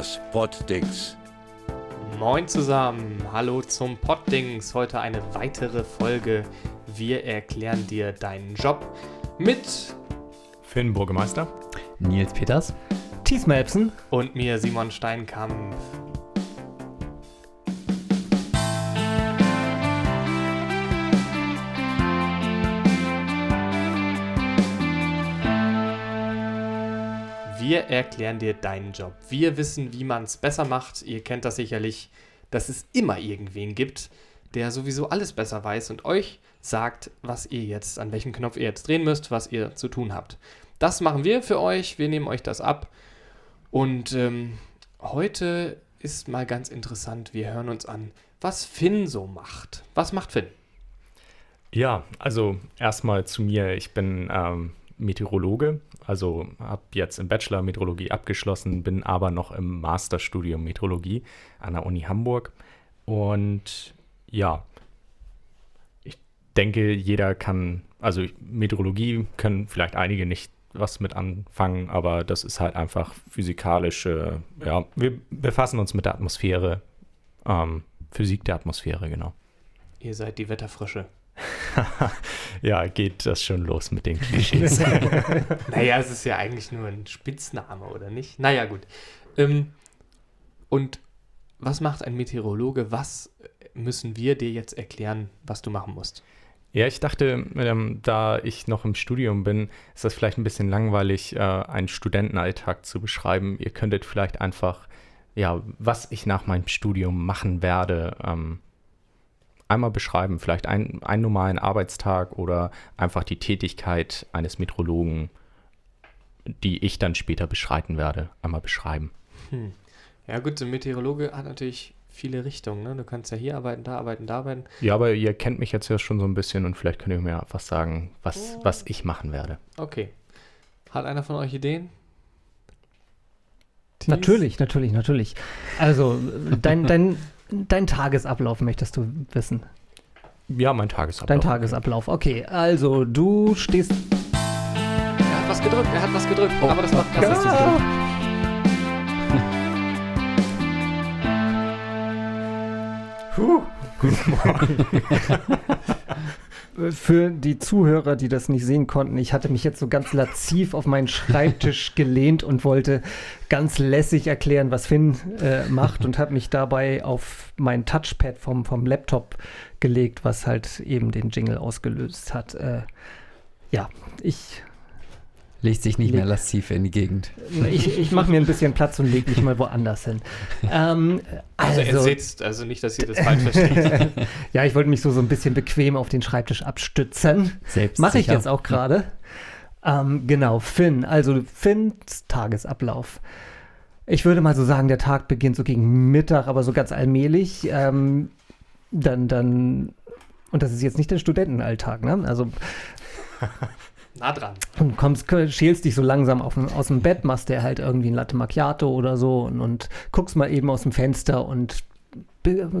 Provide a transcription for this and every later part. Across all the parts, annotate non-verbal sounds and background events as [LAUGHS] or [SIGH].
das Poddings. Moin zusammen, hallo zum Poddings. Heute eine weitere Folge. Wir erklären dir deinen Job mit Finn Burgemeister. Nils Peters. Thies Melpsen. und mir Simon Steinkampf. Wir erklären dir deinen Job. Wir wissen, wie man es besser macht. Ihr kennt das sicherlich, dass es immer irgendwen gibt, der sowieso alles besser weiß und euch sagt, was ihr jetzt, an welchem Knopf ihr jetzt drehen müsst, was ihr zu tun habt. Das machen wir für euch. Wir nehmen euch das ab. Und ähm, heute ist mal ganz interessant. Wir hören uns an, was Finn so macht. Was macht Finn? Ja, also erstmal zu mir. Ich bin ähm, Meteorologe, also habe jetzt im Bachelor Meteorologie abgeschlossen, bin aber noch im Masterstudium Meteorologie an der Uni Hamburg. Und ja, ich denke, jeder kann, also Meteorologie können vielleicht einige nicht was mit anfangen, aber das ist halt einfach physikalische, ja, wir befassen uns mit der Atmosphäre, ähm, Physik der Atmosphäre, genau. Ihr seid die Wetterfrische. [LAUGHS] ja, geht das schon los mit den Klischees. [LAUGHS] Naja, es ist ja eigentlich nur ein Spitzname, oder nicht? Naja, gut. Ähm, und was macht ein Meteorologe? Was müssen wir dir jetzt erklären, was du machen musst? Ja, ich dachte, ähm, da ich noch im Studium bin, ist das vielleicht ein bisschen langweilig, äh, einen Studentenalltag zu beschreiben. Ihr könntet vielleicht einfach, ja, was ich nach meinem Studium machen werde, ähm, einmal beschreiben. Vielleicht ein, einen normalen Arbeitstag oder einfach die Tätigkeit eines Meteorologen, die ich dann später beschreiten werde, einmal beschreiben. Hm. Ja, gut, so ein Meteorologe hat natürlich viele Richtungen. Ne? Du kannst ja hier arbeiten, da arbeiten, da arbeiten. Ja, aber ihr kennt mich jetzt ja schon so ein bisschen und vielleicht könnt ihr mir was sagen, was, was ich machen werde. Okay. Hat einer von euch Ideen? Thies? Natürlich, natürlich, natürlich. Also, dein, dein, dein Tagesablauf möchtest du wissen. Ja, mein Tagesablauf. Dein Tagesablauf. Okay, also du stehst. Er hat was gedrückt, er hat was gedrückt. aber das macht das ist Ja. Guten Morgen. [LAUGHS] Für die Zuhörer, die das nicht sehen konnten, ich hatte mich jetzt so ganz laziv auf meinen Schreibtisch [LAUGHS] gelehnt und wollte ganz lässig erklären, was Finn äh, macht und habe mich dabei auf mein Touchpad vom, vom Laptop gelegt, was halt eben den Jingle ausgelöst hat. Äh, ja, ich, Legt sich nicht mehr Leg- lasziv in die Gegend. ich, ich mache mir ein bisschen Platz und lege mich mal woanders hin. Ähm, Also, er sitzt, also nicht, dass ihr das falsch versteht. [LAUGHS] ja, ich wollte mich so, so ein bisschen bequem auf den Schreibtisch abstützen. Selbst Mache ich jetzt auch gerade. Ähm, genau, Finn. Also Finns Tagesablauf. Ich würde mal so sagen, der Tag beginnt so gegen Mittag, aber so ganz allmählich. Ähm, dann, dann, und das ist jetzt nicht der Studentenalltag, ne? Also [LAUGHS] nah dran. du kommst, schälst dich so langsam auf, aus dem Bett, machst dir halt irgendwie ein Latte Macchiato oder so und, und guckst mal eben aus dem Fenster und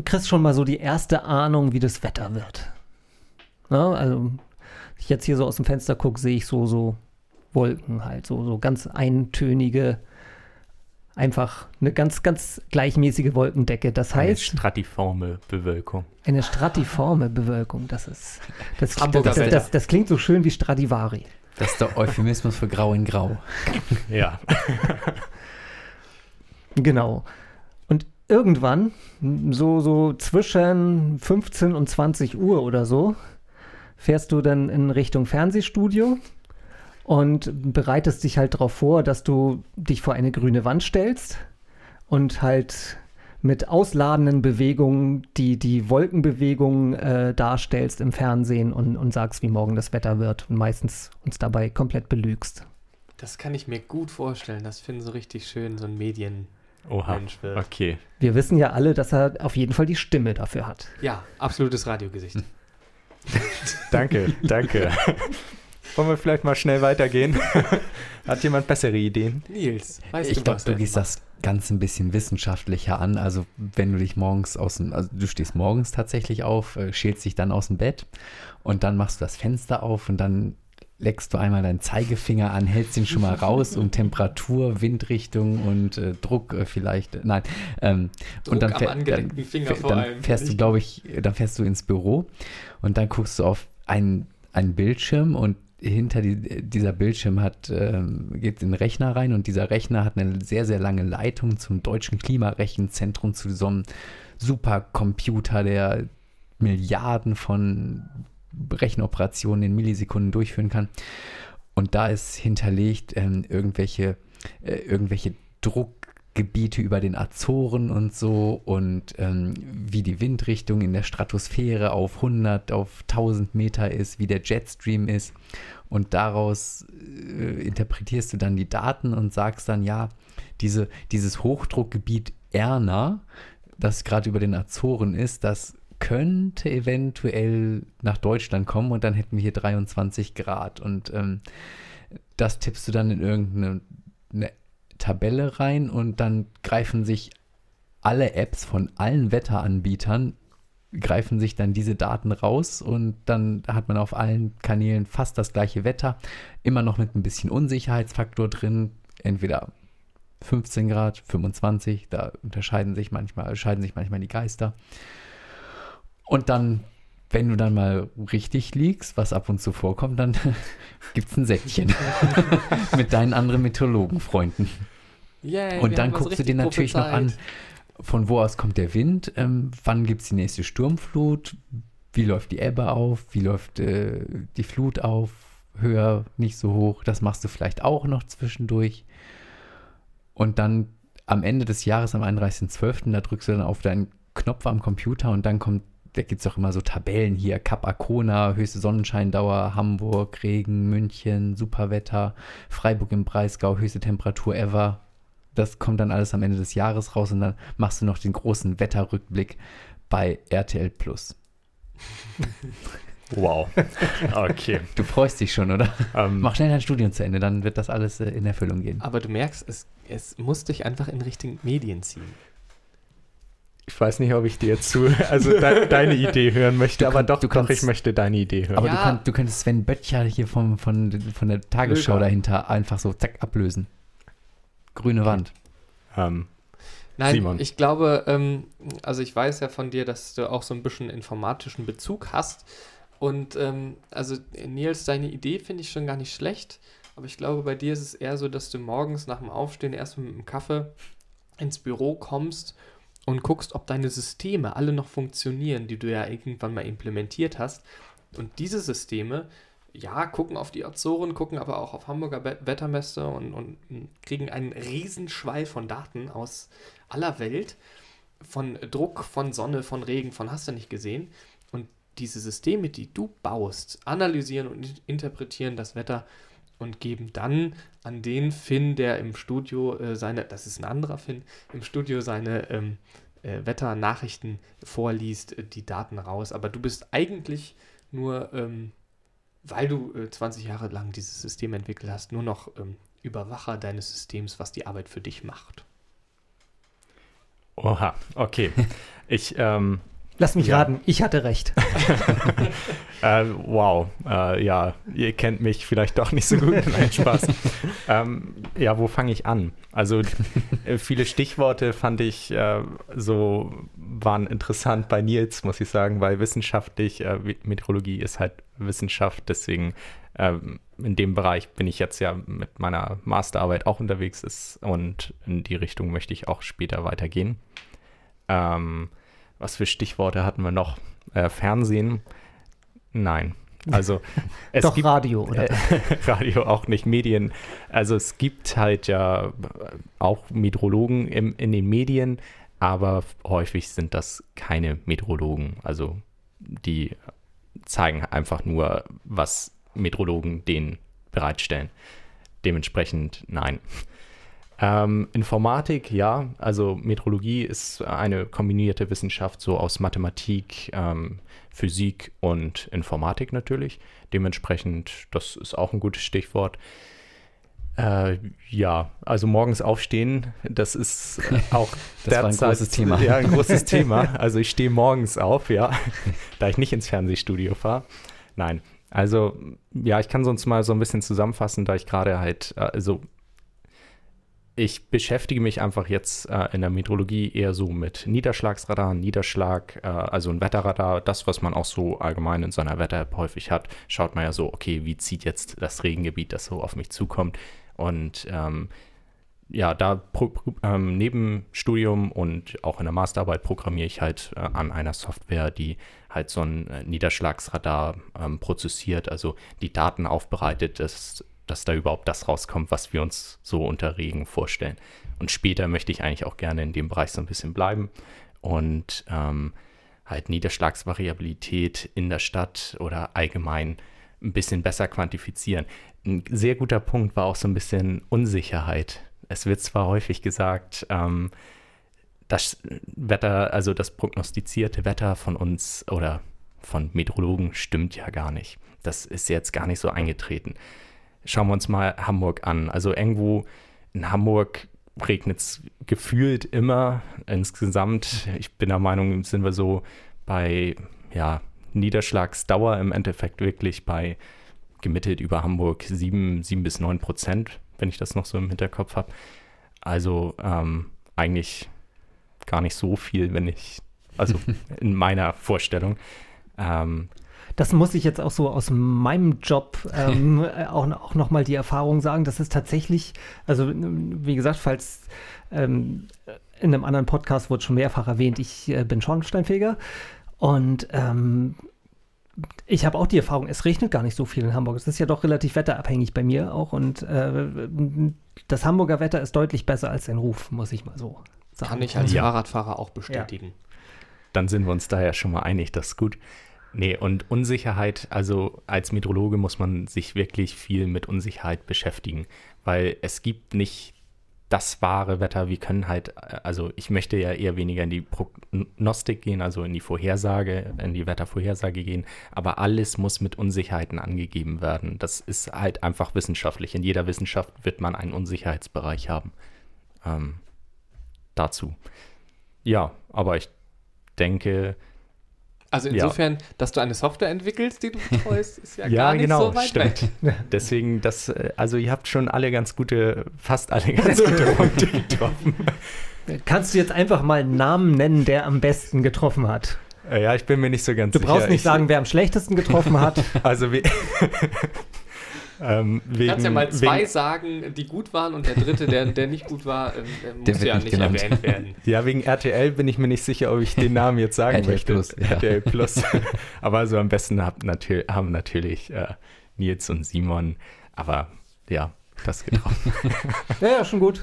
kriegst schon mal so die erste Ahnung, wie das Wetter wird. Ne? Also, ich jetzt hier so aus dem Fenster gucke, sehe ich so, so Wolken halt, so, so ganz eintönige, einfach eine ganz, ganz gleichmäßige Wolkendecke. Das Eine heißt, stratiforme Bewölkung. eine stratiforme Bewölkung. Das ist, das, das, das, das klingt so schön wie Stradivari. Das ist der Euphemismus für Grau in Grau. [LAUGHS] Ja. [LAUGHS] Genau. Und irgendwann, so, so zwischen 15 und 20 Uhr oder so, fährst du dann in Richtung Fernsehstudio und bereitest dich halt darauf vor, dass du dich vor eine grüne Wand stellst und halt mit ausladenden Bewegungen die, die Wolkenbewegungen äh, darstellst im Fernsehen und, und sagst, wie morgen das Wetter wird und meistens uns dabei komplett belügst. Das kann ich mir gut vorstellen, dass Finn so richtig schön so ein Medienmensch Oha. wird. Okay. Wir wissen ja alle, dass er auf jeden Fall die Stimme dafür hat. Ja, absolutes Radiogesicht. [LAUGHS] Danke, danke. [LAUGHS] Wollen wir vielleicht mal schnell weitergehen? [LAUGHS] Hat jemand bessere Ideen? Nils, weißt Ich du glaube, was? du gehst das Ganze ein bisschen wissenschaftlicher an. Also, wenn du dich morgens aus dem, also du stehst morgens tatsächlich auf, äh, schälst dich dann aus dem Bett und dann machst du das Fenster auf und dann leckst du einmal deinen Zeigefinger an, hältst ihn schon mal raus, um [LAUGHS] Temperatur, Windrichtung und äh, Druck äh, vielleicht, äh, nein. Ähm, Druck und dann, fähr- dann, Finger vor dann allem, fährst du, glaube ich, dann fährst du ins Büro und dann guckst du auf einen, einen Bildschirm und hinter die, dieser Bildschirm hat, ähm, geht in den Rechner rein und dieser Rechner hat eine sehr, sehr lange Leitung zum deutschen Klimarechenzentrum, zu so einem Supercomputer, der Milliarden von Rechenoperationen in Millisekunden durchführen kann. Und da ist hinterlegt ähm, irgendwelche, äh, irgendwelche Druckgebiete über den Azoren und so und ähm, wie die Windrichtung in der Stratosphäre auf 100, auf 1000 Meter ist, wie der Jetstream ist. Und daraus äh, interpretierst du dann die Daten und sagst dann, ja, diese, dieses Hochdruckgebiet Erna, das gerade über den Azoren ist, das könnte eventuell nach Deutschland kommen und dann hätten wir hier 23 Grad. Und ähm, das tippst du dann in irgendeine eine Tabelle rein und dann greifen sich alle Apps von allen Wetteranbietern, greifen sich dann diese Daten raus und dann hat man auf allen Kanälen fast das gleiche Wetter, immer noch mit ein bisschen Unsicherheitsfaktor drin, entweder 15 Grad, 25, da unterscheiden sich manchmal, scheiden sich manchmal die Geister. Und dann, wenn du dann mal richtig liegst, was ab und zu vorkommt, dann [LAUGHS] gibt es ein Säckchen [LAUGHS] mit deinen anderen Meteorologenfreunden. Yay, Und dann was guckst du dir natürlich noch an, von wo aus kommt der Wind, ähm, wann gibt es die nächste Sturmflut, wie läuft die Ebbe auf, wie läuft äh, die Flut auf, höher, nicht so hoch. Das machst du vielleicht auch noch zwischendurch. Und dann am Ende des Jahres, am 31.12., da drückst du dann auf deinen Knopf am Computer und dann kommt, da gibt es auch immer so Tabellen hier, Kap Arkona, höchste Sonnenscheindauer, Hamburg, Regen, München, Superwetter, Freiburg im Breisgau, höchste Temperatur ever. Das kommt dann alles am Ende des Jahres raus und dann machst du noch den großen Wetterrückblick bei RTL Plus. [LAUGHS] Wow. Okay. Du freust dich schon, oder? Ähm, Mach schnell dein Studium zu Ende, dann wird das alles äh, in Erfüllung gehen. Aber du merkst, es, es muss dich einfach in Richtung Medien ziehen. ich weiß nicht, ob ich dir zu, also de deine Idee hören möchte, Du aber kann- doch, du doch, kannst- ich möchte deine Idee hören. Aber du, Ja. könnt, du könntest Sven Böttcher hier vom, von, von der Tagesschau Löger. dahinter einfach so zack ablösen. Grüne Wand. ähm, Nein, Simon. ich glaube, ähm, also ich weiß ja von dir, dass du auch so ein bisschen informatischen Bezug hast. Und ähm, also Nils, deine Idee finde ich schon gar nicht schlecht. Aber ich glaube, bei dir ist es eher so, dass du morgens nach dem Aufstehen erstmal mit dem Kaffee ins Büro kommst und guckst, ob deine Systeme alle noch funktionieren, die du ja irgendwann mal implementiert hast. Und diese Systeme, ja, gucken auf die Azoren, gucken aber auch auf Hamburger Wettermesse und, und m, kriegen einen Riesenschwall von Daten aus aller Welt, von Druck, von Sonne, von Regen, von hast du nicht gesehen. Und diese Systeme, die du baust, analysieren und in- interpretieren das Wetter und geben dann an den Finn, der im Studio äh, seine, das ist ein anderer Finn, im Studio seine ähm, äh, Wetternachrichten vorliest, äh, die Daten raus. Aber du bist eigentlich nur, ähm, weil du äh, 20 Jahre lang dieses System entwickelt hast, nur noch ähm, Überwacher deines Systems, was die Arbeit für dich macht. oha, okay. [LAUGHS] Ich, ähm, Lass mich Ja. raten, ich hatte recht. [LAUGHS] äh, wow, äh, ja, ihr kennt mich vielleicht doch nicht so gut. [LAUGHS] Nein, Spaß. ähm, ja, wo fange ich an? Also äh, viele Stichworte fand ich äh, so, waren interessant bei Nils, muss ich sagen, weil wissenschaftlich, äh, Meteorologie ist halt Wissenschaft, deswegen ähm, in dem Bereich bin ich jetzt ja mit meiner Masterarbeit auch unterwegs ist und in die Richtung möchte ich auch später weitergehen. Ähm, was für Stichworte hatten wir noch? Äh, Fernsehen? Nein. Also [LAUGHS] es Doch gibt Radio, [LAUGHS] oder? äh, Radio auch nicht, Medien. Also es gibt halt ja äh, auch Meteorologen im, in den Medien, aber häufig sind das keine Meteorologen. Also die zeigen einfach nur, was Meteorologen denen bereitstellen. Dementsprechend nein. Ähm, Informatik, ja, also Meteorologie ist eine kombinierte Wissenschaft so aus Mathematik, ähm, Physik und Informatik natürlich. Dementsprechend, das ist auch ein gutes Stichwort. Äh, ja, also morgens aufstehen, das ist [LAUGHS] auch Das war ein großes Thema. Ja, ein großes Thema. [LAUGHS] Also ich stehe morgens auf, ja, da ich nicht ins Fernsehstudio fahre. Nein, Also, ja, ich kann sonst mal so ein bisschen zusammenfassen, da ich gerade halt, also ich beschäftige mich einfach jetzt äh, in der Meteorologie eher so mit Niederschlagsradar, Niederschlag, äh, also ein Wetterradar, das, was man auch so allgemein in seiner Wetter-App häufig hat. Schaut man ja so, okay, wie zieht jetzt das Regengebiet, das so auf mich zukommt. Und ähm, ja, da pro, ähm, neben Studium und auch in der Masterarbeit programmiere ich halt äh, an einer Software, die halt so ein äh, Niederschlagsradar ähm, prozessiert, also die Daten aufbereitet, dass dass da überhaupt das rauskommt, was wir uns so unter Regen vorstellen. Und später möchte ich eigentlich auch gerne in dem Bereich so ein bisschen bleiben und ähm, halt Niederschlagsvariabilität in der Stadt oder allgemein ein bisschen besser quantifizieren. Ein sehr guter Punkt war auch so ein bisschen Unsicherheit. Es wird zwar häufig gesagt, ähm, das Wetter, also das prognostizierte Wetter von uns oder von Meteorologen stimmt ja gar nicht. Das ist jetzt gar nicht so eingetreten schauen wir uns mal Hamburg an. Also irgendwo in Hamburg regnet es gefühlt immer. Insgesamt, ich bin der Meinung, sind wir so bei ja, Niederschlagsdauer im Endeffekt wirklich bei gemittelt über Hamburg 7, 7 bis 9 Prozent, wenn ich das noch so im Hinterkopf habe. Also ähm, eigentlich gar nicht so viel, wenn ich, also [LAUGHS] in meiner Vorstellung. Ähm, das muss ich jetzt auch so aus meinem Job ähm, [LAUGHS] auch, auch nochmal die Erfahrung sagen, dass es tatsächlich, also wie gesagt, falls ähm, in einem anderen Podcast wurde schon mehrfach erwähnt, ich äh, bin Schornsteinfeger und ähm, ich habe auch die Erfahrung, es regnet gar nicht so viel in Hamburg. Es ist ja doch relativ wetterabhängig bei mir auch und äh, das Hamburger Wetter ist deutlich besser als sein Ruf, muss ich mal so sagen. Kann ich als ja. Fahrradfahrer auch bestätigen. Ja. Dann sind wir uns da ja schon mal einig, das ist gut. Nee, und Unsicherheit, also als Meteorologe muss man sich wirklich viel mit Unsicherheit beschäftigen, weil es gibt nicht das wahre Wetter. Wir können halt, also ich möchte ja eher weniger in die Prognostik gehen, also in die Vorhersage, in die Wettervorhersage gehen, aber alles muss mit Unsicherheiten angegeben werden. Das ist halt einfach wissenschaftlich. In jeder Wissenschaft wird man einen Unsicherheitsbereich haben. Ähm, dazu. Ja, aber ich denke, also insofern, ja. dass du eine Software entwickelst, die du betreust, ist ja, [LAUGHS] ja gar nicht genau, so weit stimmt. weg. [LAUGHS] Deswegen, das, äh, also ihr habt schon alle ganz gute, fast alle [LAUGHS] ganz gute Punkte getroffen. Kannst du jetzt einfach mal einen Namen nennen, der am besten getroffen hat? Äh, ja, ich bin mir nicht so ganz du sicher. Du brauchst nicht ich, sagen, wer am schlechtesten getroffen hat. Also wie Ähm, wegen, du kannst ja mal zwei wegen, sagen, die gut waren und der dritte, der, der nicht gut war, ähm, muss ja nicht, nicht erwähnt werden. [LAUGHS] Ja, wegen RTL bin ich mir nicht sicher, ob ich den Namen jetzt sagen RTL möchte. Plus, ja. RTL Plus. [LAUGHS] Aber also am besten hab, natür haben natürlich äh, Nils und Simon. Aber ja, das getroffen. [LAUGHS] ja, ja, schon gut.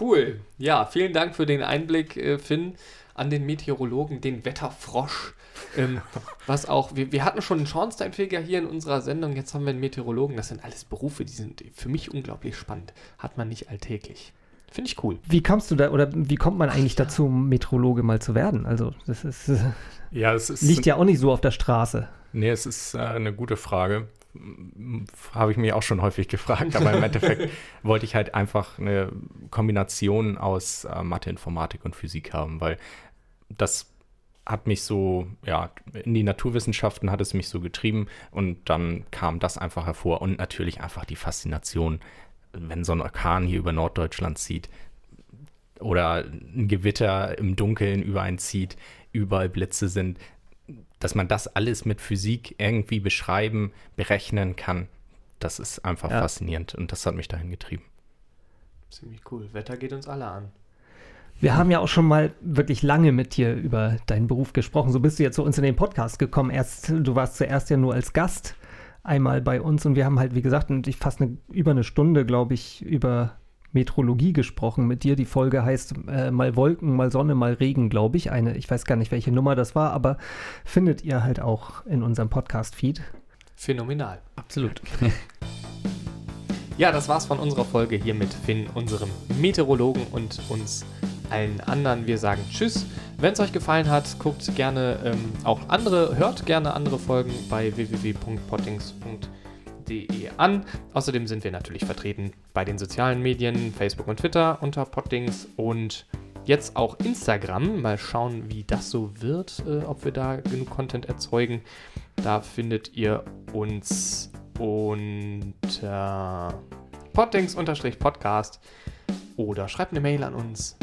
cool. Ja, vielen Dank für den Einblick, äh, Finn, an den Meteorologen, den Wetterfrosch. Ähm, [LAUGHS] was auch, wir, wir hatten schon einen Schornsteinfeger hier in unserer Sendung, jetzt haben wir einen Meteorologen. Das sind alles Berufe, die sind für mich unglaublich spannend. Hat man nicht alltäglich. Finde ich cool. Wie kommst du da oder wie kommt man eigentlich Ach, dazu, Meteorologe mal zu werden? Also, das ist, [LAUGHS] ja, es ist liegt ja auch nicht so auf der Straße. Nee, es ist äh, eine gute Frage. Habe ich mich auch schon häufig gefragt, aber im Endeffekt [LAUGHS] wollte ich halt einfach eine Kombination aus äh, Mathe, Informatik und Physik haben, weil das hat mich so, ja, in die Naturwissenschaften hat es mich so getrieben und dann kam das einfach hervor und natürlich einfach die Faszination, wenn so ein Orkan hier über Norddeutschland zieht oder ein Gewitter im Dunkeln über einen zieht, überall Blitze sind, dass man das alles mit Physik irgendwie beschreiben, berechnen kann, das ist einfach ja. faszinierend und das hat mich dahin getrieben. Ziemlich cool. Wetter geht uns alle an. Wir haben ja auch schon mal wirklich lange mit dir über deinen Beruf gesprochen. So bist du ja zu uns in den Podcast gekommen. Erst, du warst zuerst ja nur als Gast einmal bei uns und wir haben halt, wie gesagt, fast eine, über eine Stunde, glaube ich, über Metrologie gesprochen mit dir. Die Folge heißt äh, mal Wolken, mal Sonne, mal Regen, glaube ich. Eine, ich weiß gar nicht, welche Nummer das war, aber findet ihr halt auch in unserem Podcast-Feed. Phänomenal. Absolut. [LAUGHS] ja, das war's von unserer Folge hier mit Finn, unserem Meteorologen und uns allen anderen. Wir sagen Tschüss. Wenn es euch gefallen hat, guckt gerne ähm, auch andere, hört gerne andere Folgen bei www.pottings.de an. Außerdem sind wir natürlich vertreten bei den sozialen Medien, Facebook und Twitter unter Pottings und jetzt auch Instagram. Mal schauen, wie das so wird, äh, ob wir da genug Content erzeugen. Da findet ihr uns unter poddings-podcast oder schreibt eine Mail an uns.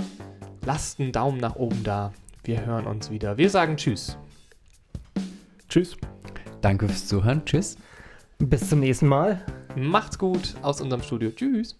Lasst einen Daumen nach oben da. Wir hören uns wieder. Wir sagen Tschüss. Tschüss. Danke fürs Zuhören. Tschüss. Bis zum nächsten Mal. Macht's gut aus unserem Studio. Tschüss.